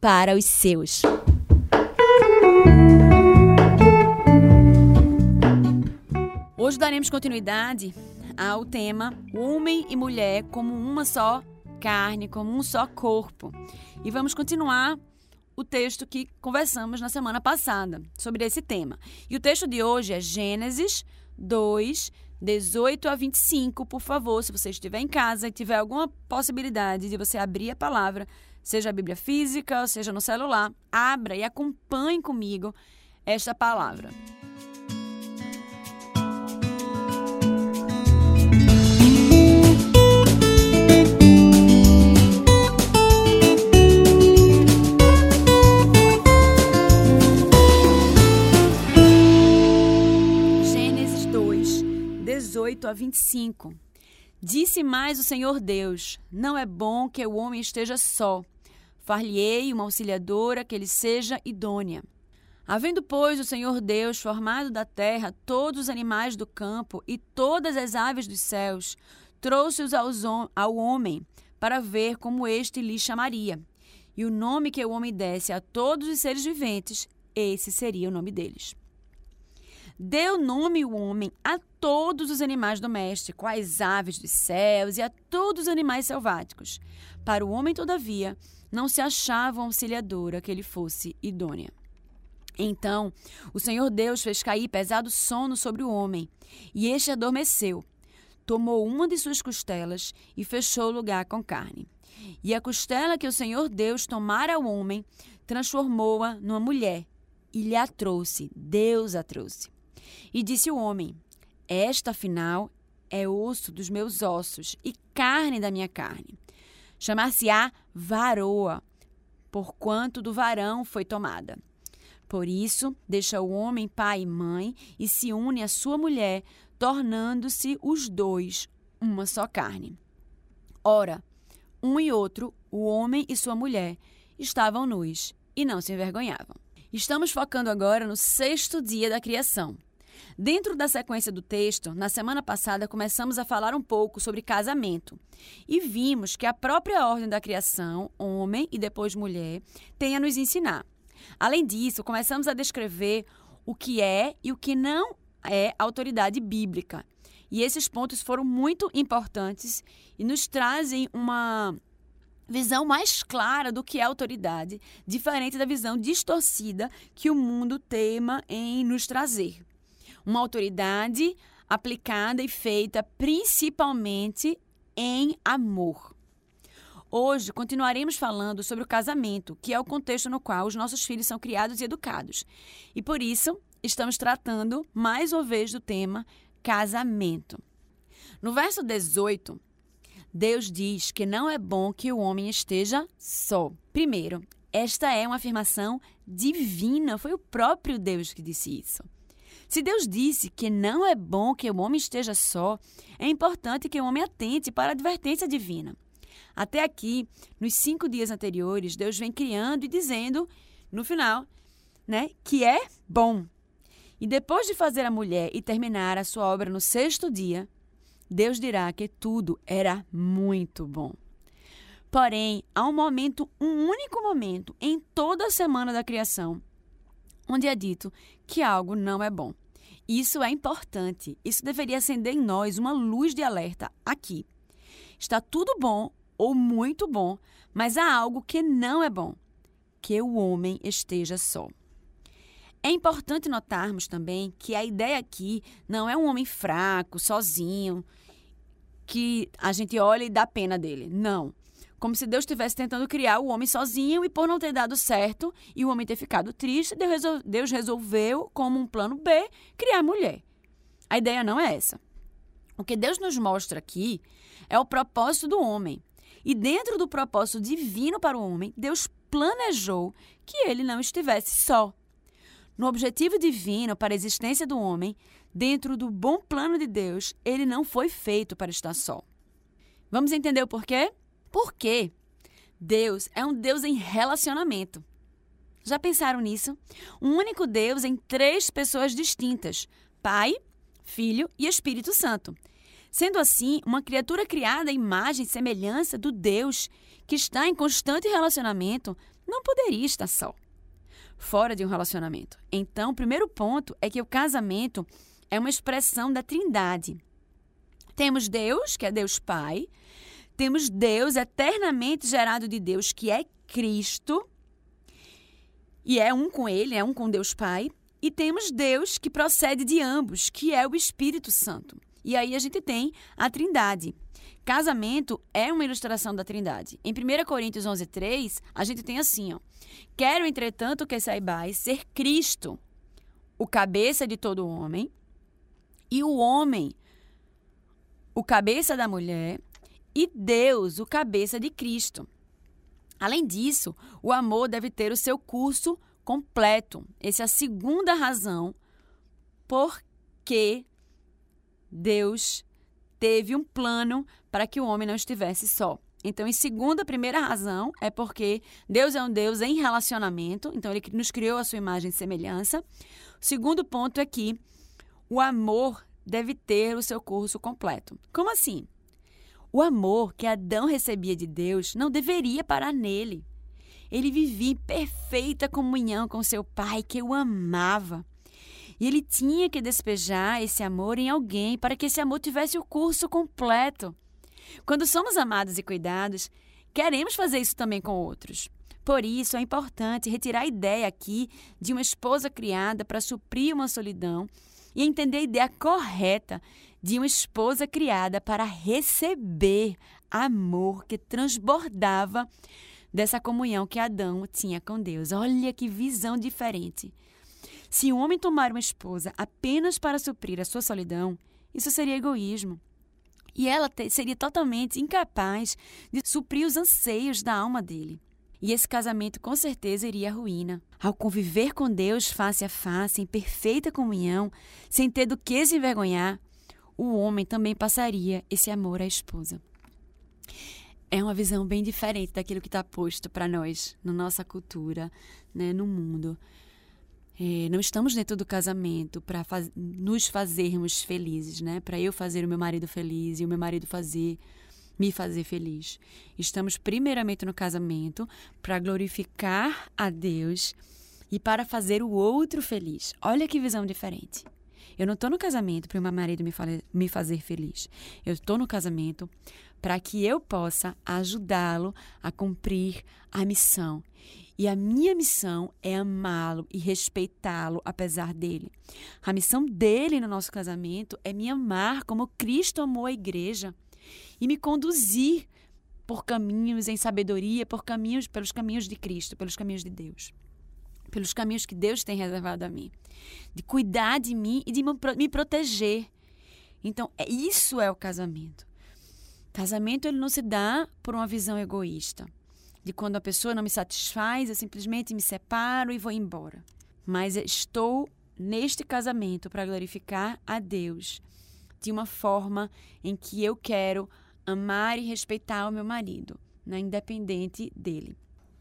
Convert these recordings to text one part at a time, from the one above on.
para os seus. Hoje daremos continuidade ao tema Homem e Mulher como uma só carne, como um só corpo. E vamos continuar o texto que conversamos na semana passada sobre esse tema. E o texto de hoje é Gênesis 2, 18 a 25. Por favor, se você estiver em casa e tiver alguma possibilidade de você abrir a palavra, seja a Bíblia física, seja no celular, abra e acompanhe comigo esta palavra. Gênesis 2, 18 a 25. Disse mais o Senhor Deus: Não é bom que o homem esteja só. Far-lhe-ei uma auxiliadora que lhe seja idônea. Havendo, pois, o Senhor Deus formado da terra todos os animais do campo e todas as aves dos céus, trouxe-os ao homem para ver como este lhe chamaria. E o nome que o homem desse a todos os seres viventes, esse seria o nome deles. Deu nome o homem a todos os animais domésticos, às aves dos céus e a todos os animais selváticos. Para o homem, todavia, não se achava uma auxiliadora que ele fosse idônea. Então, o Senhor Deus fez cair pesado sono sobre o homem, e este adormeceu. Tomou uma de suas costelas e fechou o lugar com carne. E a costela que o Senhor Deus tomara ao homem, transformou-a numa mulher, e lhe a trouxe, Deus a trouxe. E disse o homem: Esta, afinal, é osso dos meus ossos e carne da minha carne. Chamar-se-á varoa, porquanto do varão foi tomada. Por isso, deixa o homem pai e mãe e se une à sua mulher, tornando-se os dois uma só carne. Ora, um e outro, o homem e sua mulher, estavam nus e não se envergonhavam. Estamos focando agora no sexto dia da criação. Dentro da sequência do texto, na semana passada começamos a falar um pouco sobre casamento e vimos que a própria ordem da criação, homem e depois mulher, tem a nos ensinar. Além disso, começamos a descrever o que é e o que não é autoridade bíblica. E esses pontos foram muito importantes e nos trazem uma visão mais clara do que é autoridade, diferente da visão distorcida que o mundo tema em nos trazer uma autoridade aplicada e feita principalmente em amor. Hoje continuaremos falando sobre o casamento, que é o contexto no qual os nossos filhos são criados e educados. E por isso, estamos tratando mais uma vez do tema casamento. No verso 18, Deus diz que não é bom que o homem esteja só. Primeiro, esta é uma afirmação divina. Foi o próprio Deus que disse isso. Se Deus disse que não é bom que o homem esteja só, é importante que o homem atente para a advertência divina. Até aqui, nos cinco dias anteriores, Deus vem criando e dizendo, no final, né, que é bom. E depois de fazer a mulher e terminar a sua obra no sexto dia, Deus dirá que tudo era muito bom. Porém, há um momento, um único momento em toda a semana da criação, onde é dito que algo não é bom. Isso é importante. Isso deveria acender em nós uma luz de alerta aqui. Está tudo bom ou muito bom, mas há algo que não é bom: que o homem esteja só. É importante notarmos também que a ideia aqui não é um homem fraco, sozinho, que a gente olha e dá pena dele. Não como se Deus estivesse tentando criar o homem sozinho e por não ter dado certo e o homem ter ficado triste, Deus resolveu, como um plano B, criar a mulher. A ideia não é essa. O que Deus nos mostra aqui é o propósito do homem. E dentro do propósito divino para o homem, Deus planejou que ele não estivesse só. No objetivo divino para a existência do homem, dentro do bom plano de Deus, ele não foi feito para estar só. Vamos entender o porquê? Porque Deus é um Deus em relacionamento. Já pensaram nisso? Um único Deus em três pessoas distintas: Pai, Filho e Espírito Santo. Sendo assim, uma criatura criada à imagem e semelhança do Deus que está em constante relacionamento não poderia estar só, fora de um relacionamento. Então, o primeiro ponto é que o casamento é uma expressão da Trindade. Temos Deus, que é Deus Pai, temos Deus eternamente gerado de Deus, que é Cristo, e é um com Ele, é um com Deus Pai. E temos Deus que procede de ambos, que é o Espírito Santo. E aí a gente tem a Trindade. Casamento é uma ilustração da Trindade. Em 1 Coríntios 11, 3, a gente tem assim, ó. Quero, entretanto, que saibais ser Cristo, o cabeça de todo homem, e o homem, o cabeça da mulher, e Deus, o cabeça de Cristo. Além disso, o amor deve ter o seu curso completo. Essa é a segunda razão por que Deus teve um plano para que o homem não estivesse só. Então, em segunda, a primeira razão é porque Deus é um Deus em relacionamento, então ele nos criou a sua imagem e semelhança. O segundo ponto é que o amor deve ter o seu curso completo. Como assim? O amor que Adão recebia de Deus não deveria parar nele. Ele vivia em perfeita comunhão com seu pai, que o amava. E ele tinha que despejar esse amor em alguém para que esse amor tivesse o curso completo. Quando somos amados e cuidados, queremos fazer isso também com outros. Por isso, é importante retirar a ideia aqui de uma esposa criada para suprir uma solidão e entender a ideia correta de uma esposa criada para receber amor que transbordava dessa comunhão que Adão tinha com Deus. Olha que visão diferente. Se um homem tomar uma esposa apenas para suprir a sua solidão, isso seria egoísmo. E ela seria totalmente incapaz de suprir os anseios da alma dele. E esse casamento com certeza iria à ruína. Ao conviver com Deus face a face, em perfeita comunhão, sem ter do que se envergonhar, o homem também passaria esse amor à esposa. É uma visão bem diferente daquilo que está posto para nós, na nossa cultura, né, no mundo. É, não estamos dentro do casamento para faz, nos fazermos felizes, né? Para eu fazer o meu marido feliz e o meu marido fazer me fazer feliz. Estamos primeiramente no casamento para glorificar a Deus e para fazer o outro feliz. Olha que visão diferente. Eu não estou no casamento para o meu marido me, me fazer feliz. Eu estou no casamento para que eu possa ajudá-lo a cumprir a missão. E a minha missão é amá-lo e respeitá-lo apesar dele. A missão dele no nosso casamento é me amar como Cristo amou a igreja e me conduzir por caminhos em sabedoria, por caminhos pelos caminhos de Cristo, pelos caminhos de Deus, pelos caminhos que Deus tem reservado a mim, de cuidar de mim e de me proteger. Então, é, isso é o casamento. Casamento ele não se dá por uma visão egoísta. de quando a pessoa não me satisfaz, eu simplesmente me separo e vou embora. Mas estou neste casamento para glorificar a Deus de uma forma em que eu quero amar e respeitar o meu marido, né, independente dele.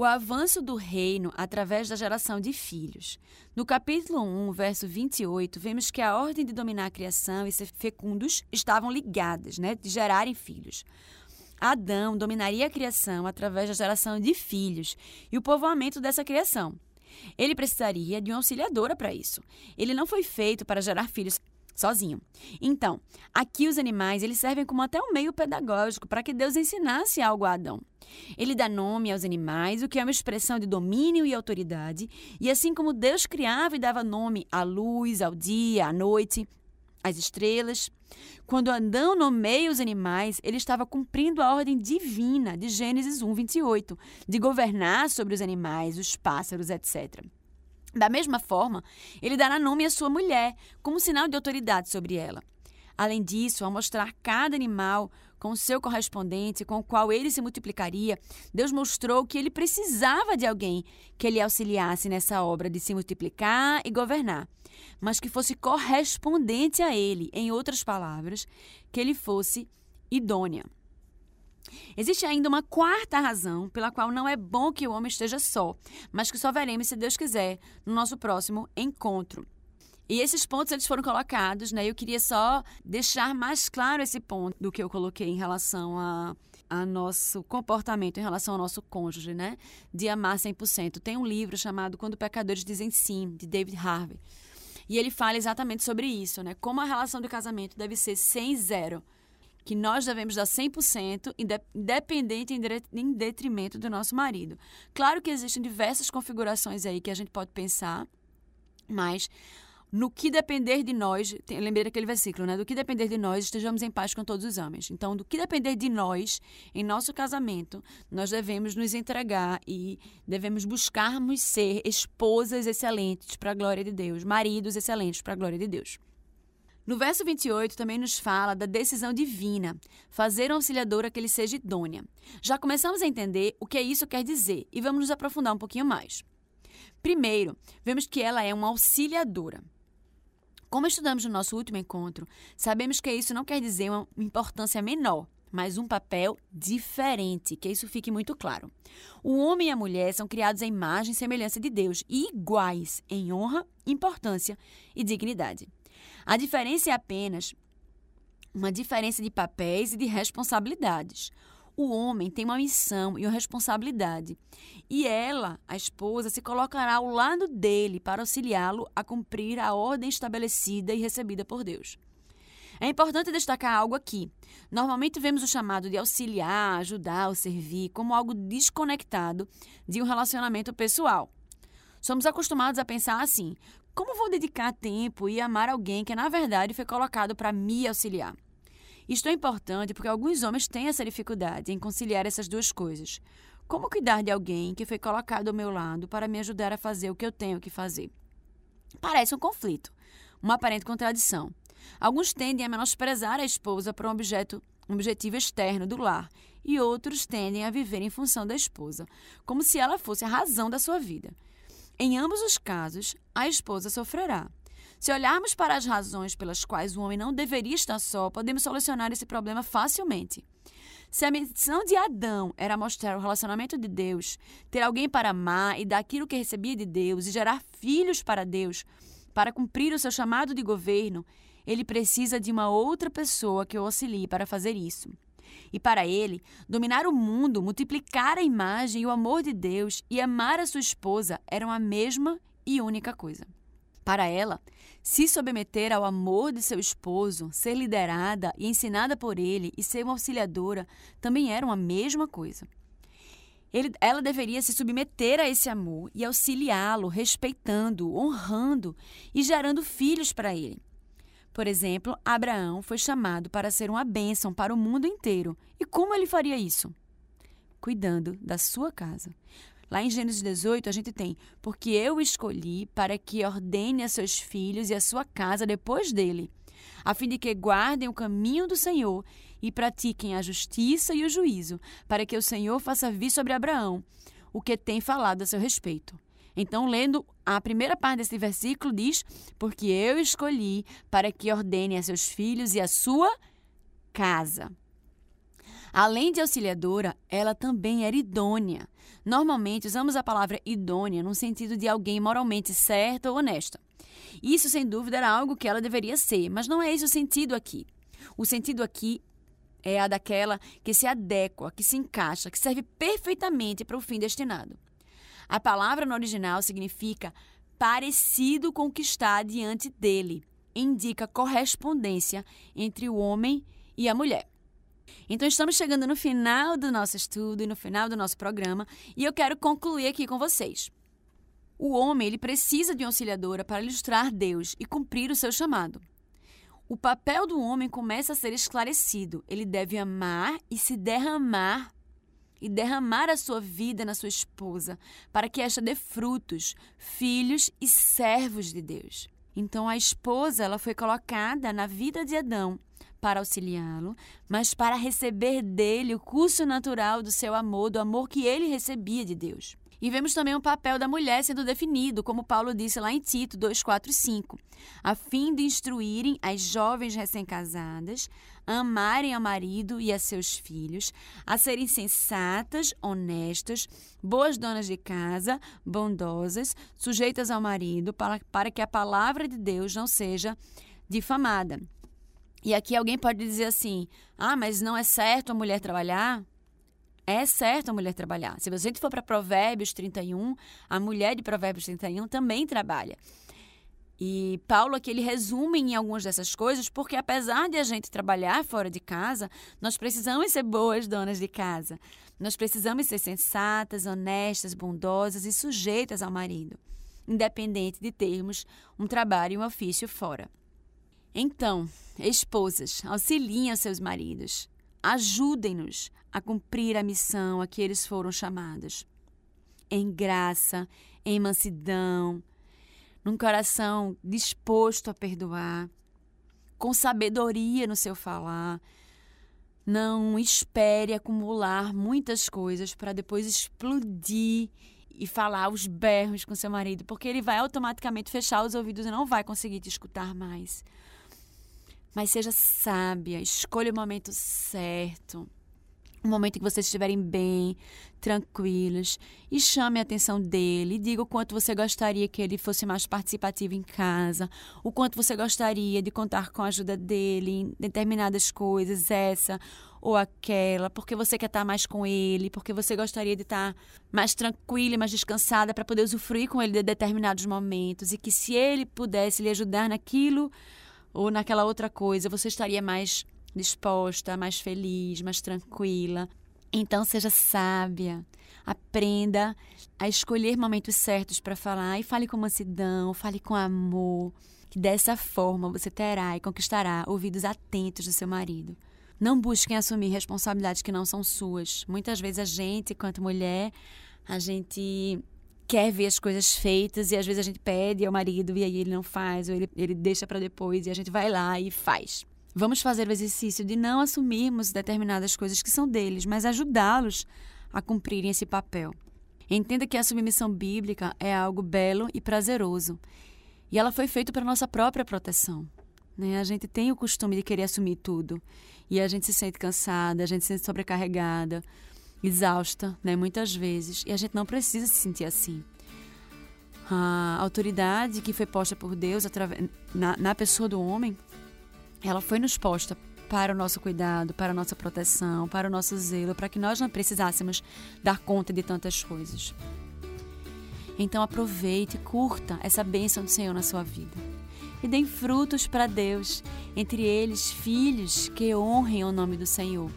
O avanço do reino através da geração de filhos. No capítulo 1, verso 28, vemos que a ordem de dominar a criação e ser fecundos estavam ligadas, né, de gerarem filhos. Adão dominaria a criação através da geração de filhos e o povoamento dessa criação. Ele precisaria de uma auxiliadora para isso. Ele não foi feito para gerar filhos sozinho. Então, aqui os animais eles servem como até um meio pedagógico para que Deus ensinasse algo a Adão. Ele dá nome aos animais, o que é uma expressão de domínio e autoridade, e assim como Deus criava e dava nome à luz, ao dia, à noite, as estrelas. Quando Adão nomeia os animais, ele estava cumprindo a ordem divina de Gênesis 1, 28, de governar sobre os animais, os pássaros, etc. Da mesma forma, ele dará nome à sua mulher, como sinal de autoridade sobre ela. Além disso, ao mostrar cada animal com seu correspondente, com o qual ele se multiplicaria, Deus mostrou que ele precisava de alguém que lhe auxiliasse nessa obra de se multiplicar e governar, mas que fosse correspondente a ele, em outras palavras, que ele fosse idônea. Existe ainda uma quarta razão pela qual não é bom que o homem esteja só, mas que só veremos, se Deus quiser, no nosso próximo encontro. E esses pontos eles foram colocados, né? Eu queria só deixar mais claro esse ponto do que eu coloquei em relação a, a nosso comportamento em relação ao nosso cônjuge, né? De amar 100%. Tem um livro chamado Quando Pecadores Dizem Sim, de David Harvey. E ele fala exatamente sobre isso, né? Como a relação do casamento deve ser sem zero. Que nós devemos dar 100%, independente em detrimento do nosso marido. Claro que existem diversas configurações aí que a gente pode pensar, mas no que depender de nós, lembrei daquele versículo, né? Do que depender de nós, estejamos em paz com todos os homens. Então, do que depender de nós, em nosso casamento, nós devemos nos entregar e devemos buscarmos ser esposas excelentes para a glória de Deus, maridos excelentes para a glória de Deus. No verso 28 também nos fala da decisão divina, fazer uma auxiliadora que ele seja idônea. Já começamos a entender o que isso quer dizer e vamos nos aprofundar um pouquinho mais. Primeiro, vemos que ela é uma auxiliadora. Como estudamos no nosso último encontro, sabemos que isso não quer dizer uma importância menor, mas um papel diferente, que isso fique muito claro. O homem e a mulher são criados à imagem e semelhança de Deus e iguais em honra, importância e dignidade. A diferença é apenas uma diferença de papéis e de responsabilidades o homem tem uma missão e uma responsabilidade. E ela, a esposa, se colocará ao lado dele para auxiliá-lo a cumprir a ordem estabelecida e recebida por Deus. É importante destacar algo aqui. Normalmente vemos o chamado de auxiliar, ajudar ou servir como algo desconectado de um relacionamento pessoal. Somos acostumados a pensar assim: como vou dedicar tempo e amar alguém que na verdade foi colocado para me auxiliar? Isto é importante porque alguns homens têm essa dificuldade em conciliar essas duas coisas. Como cuidar de alguém que foi colocado ao meu lado para me ajudar a fazer o que eu tenho que fazer? Parece um conflito, uma aparente contradição. Alguns tendem a menosprezar a esposa por um objeto, um objetivo externo do lar, e outros tendem a viver em função da esposa, como se ela fosse a razão da sua vida. Em ambos os casos, a esposa sofrerá. Se olharmos para as razões pelas quais o homem não deveria estar só, podemos solucionar esse problema facilmente. Se a missão de Adão era mostrar o relacionamento de Deus, ter alguém para amar e dar aquilo que recebia de Deus e gerar filhos para Deus, para cumprir o seu chamado de governo, ele precisa de uma outra pessoa que o auxilie para fazer isso. E para ele, dominar o mundo, multiplicar a imagem e o amor de Deus e amar a sua esposa eram a mesma e única coisa. Para ela, se submeter ao amor de seu esposo, ser liderada e ensinada por ele e ser uma auxiliadora também eram a mesma coisa. Ele, ela deveria se submeter a esse amor e auxiliá-lo, respeitando, honrando e gerando filhos para ele. Por exemplo, Abraão foi chamado para ser uma bênção para o mundo inteiro. E como ele faria isso? Cuidando da sua casa. Lá em Gênesis 18, a gente tem: Porque eu escolhi para que ordene a seus filhos e a sua casa depois dele, a fim de que guardem o caminho do Senhor e pratiquem a justiça e o juízo, para que o Senhor faça vir sobre Abraão o que tem falado a seu respeito. Então, lendo a primeira parte desse versículo, diz: Porque eu escolhi para que ordene a seus filhos e a sua casa. Além de auxiliadora, ela também era idônea. Normalmente usamos a palavra idônea no sentido de alguém moralmente certa ou honesta. Isso, sem dúvida, era algo que ela deveria ser, mas não é esse o sentido aqui. O sentido aqui é a daquela que se adequa, que se encaixa, que serve perfeitamente para o fim destinado. A palavra no original significa parecido com o que está diante dele, indica correspondência entre o homem e a mulher. Então, estamos chegando no final do nosso estudo e no final do nosso programa, e eu quero concluir aqui com vocês. O homem ele precisa de uma auxiliadora para ilustrar Deus e cumprir o seu chamado. O papel do homem começa a ser esclarecido. Ele deve amar e se derramar e derramar a sua vida na sua esposa, para que esta dê frutos, filhos e servos de Deus. Então a esposa ela foi colocada na vida de Adão para auxiliá-lo, mas para receber dele o curso natural do seu amor, do amor que ele recebia de Deus. E vemos também o papel da mulher sendo definido, como Paulo disse lá em Tito 2, 4 e 5, a fim de instruírem as jovens recém-casadas a amarem ao marido e a seus filhos, a serem sensatas, honestas, boas donas de casa, bondosas, sujeitas ao marido, para, para que a palavra de Deus não seja difamada. E aqui alguém pode dizer assim: ah, mas não é certo a mulher trabalhar? É certo a mulher trabalhar. Se gente for para Provérbios 31, a mulher de Provérbios 31 também trabalha. E Paulo aqui ele resume em algumas dessas coisas, porque apesar de a gente trabalhar fora de casa, nós precisamos ser boas donas de casa. Nós precisamos ser sensatas, honestas, bondosas e sujeitas ao marido, independente de termos um trabalho e um ofício fora. Então, esposas, auxiliem seus maridos. Ajudem-nos a cumprir a missão a que eles foram chamados. Em graça, em mansidão, num coração disposto a perdoar, com sabedoria no seu falar. Não espere acumular muitas coisas para depois explodir e falar os berros com seu marido, porque ele vai automaticamente fechar os ouvidos e não vai conseguir te escutar mais. Mas seja sábia, escolha o momento certo. Um momento em que vocês estiverem bem, tranquilos, e chame a atenção dele, diga o quanto você gostaria que ele fosse mais participativo em casa, o quanto você gostaria de contar com a ajuda dele em determinadas coisas, essa ou aquela, porque você quer estar mais com ele, porque você gostaria de estar mais tranquila mais descansada para poder usufruir com ele de determinados momentos, e que se ele pudesse lhe ajudar naquilo, ou naquela outra coisa, você estaria mais disposta, mais feliz, mais tranquila. Então seja sábia. Aprenda a escolher momentos certos para falar e fale com mansidão, fale com amor, que dessa forma você terá e conquistará ouvidos atentos do seu marido. Não busquem assumir responsabilidades que não são suas. Muitas vezes a gente, enquanto mulher, a gente quer ver as coisas feitas e às vezes a gente pede ao marido e aí ele não faz, ou ele, ele deixa para depois e a gente vai lá e faz. Vamos fazer o exercício de não assumirmos determinadas coisas que são deles, mas ajudá-los a cumprirem esse papel. Entenda que a submissão bíblica é algo belo e prazeroso. E ela foi feita para nossa própria proteção. Né? A gente tem o costume de querer assumir tudo. E a gente se sente cansada, a gente se sente sobrecarregada exausta, né, muitas vezes, e a gente não precisa se sentir assim. A autoridade que foi posta por Deus na, na pessoa do homem, ela foi nos posta para o nosso cuidado, para a nossa proteção, para o nosso zelo, para que nós não precisássemos dar conta de tantas coisas. Então aproveite curta essa bênção do Senhor na sua vida e deem frutos para Deus, entre eles filhos que honrem o nome do Senhor.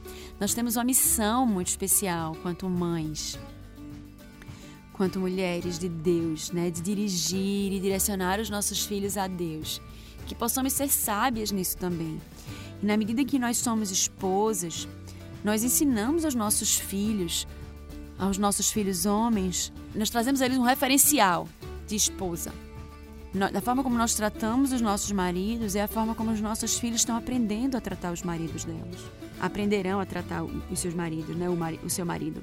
Nós temos uma missão muito especial quanto mães, quanto mulheres de Deus, né, de dirigir e direcionar os nossos filhos a Deus. Que possamos ser sábias nisso também. E na medida que nós somos esposas, nós ensinamos aos nossos filhos, aos nossos filhos homens, nós trazemos a eles um referencial de esposa da forma como nós tratamos os nossos maridos é a forma como os nossos filhos estão aprendendo a tratar os maridos delas. Aprenderão a tratar os seus maridos, né? O, o seu marido.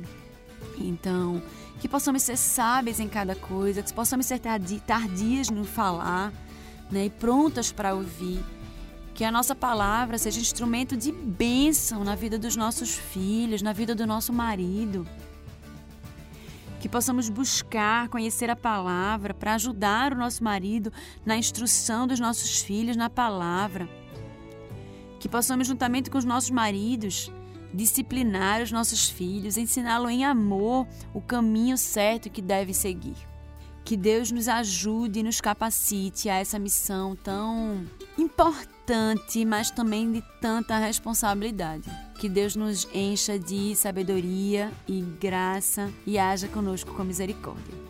Então, que possamos ser sábios em cada coisa, que possamos ser tardias no falar, né? E prontas para ouvir. Que a nossa palavra seja instrumento de bênção na vida dos nossos filhos, na vida do nosso marido. Que possamos buscar conhecer a palavra para ajudar o nosso marido na instrução dos nossos filhos na palavra. Que possamos, juntamente com os nossos maridos, disciplinar os nossos filhos, ensiná-los em amor o caminho certo que deve seguir. Que Deus nos ajude e nos capacite a essa missão tão importante, mas também de tanta responsabilidade. Que Deus nos encha de sabedoria e graça e haja conosco com misericórdia.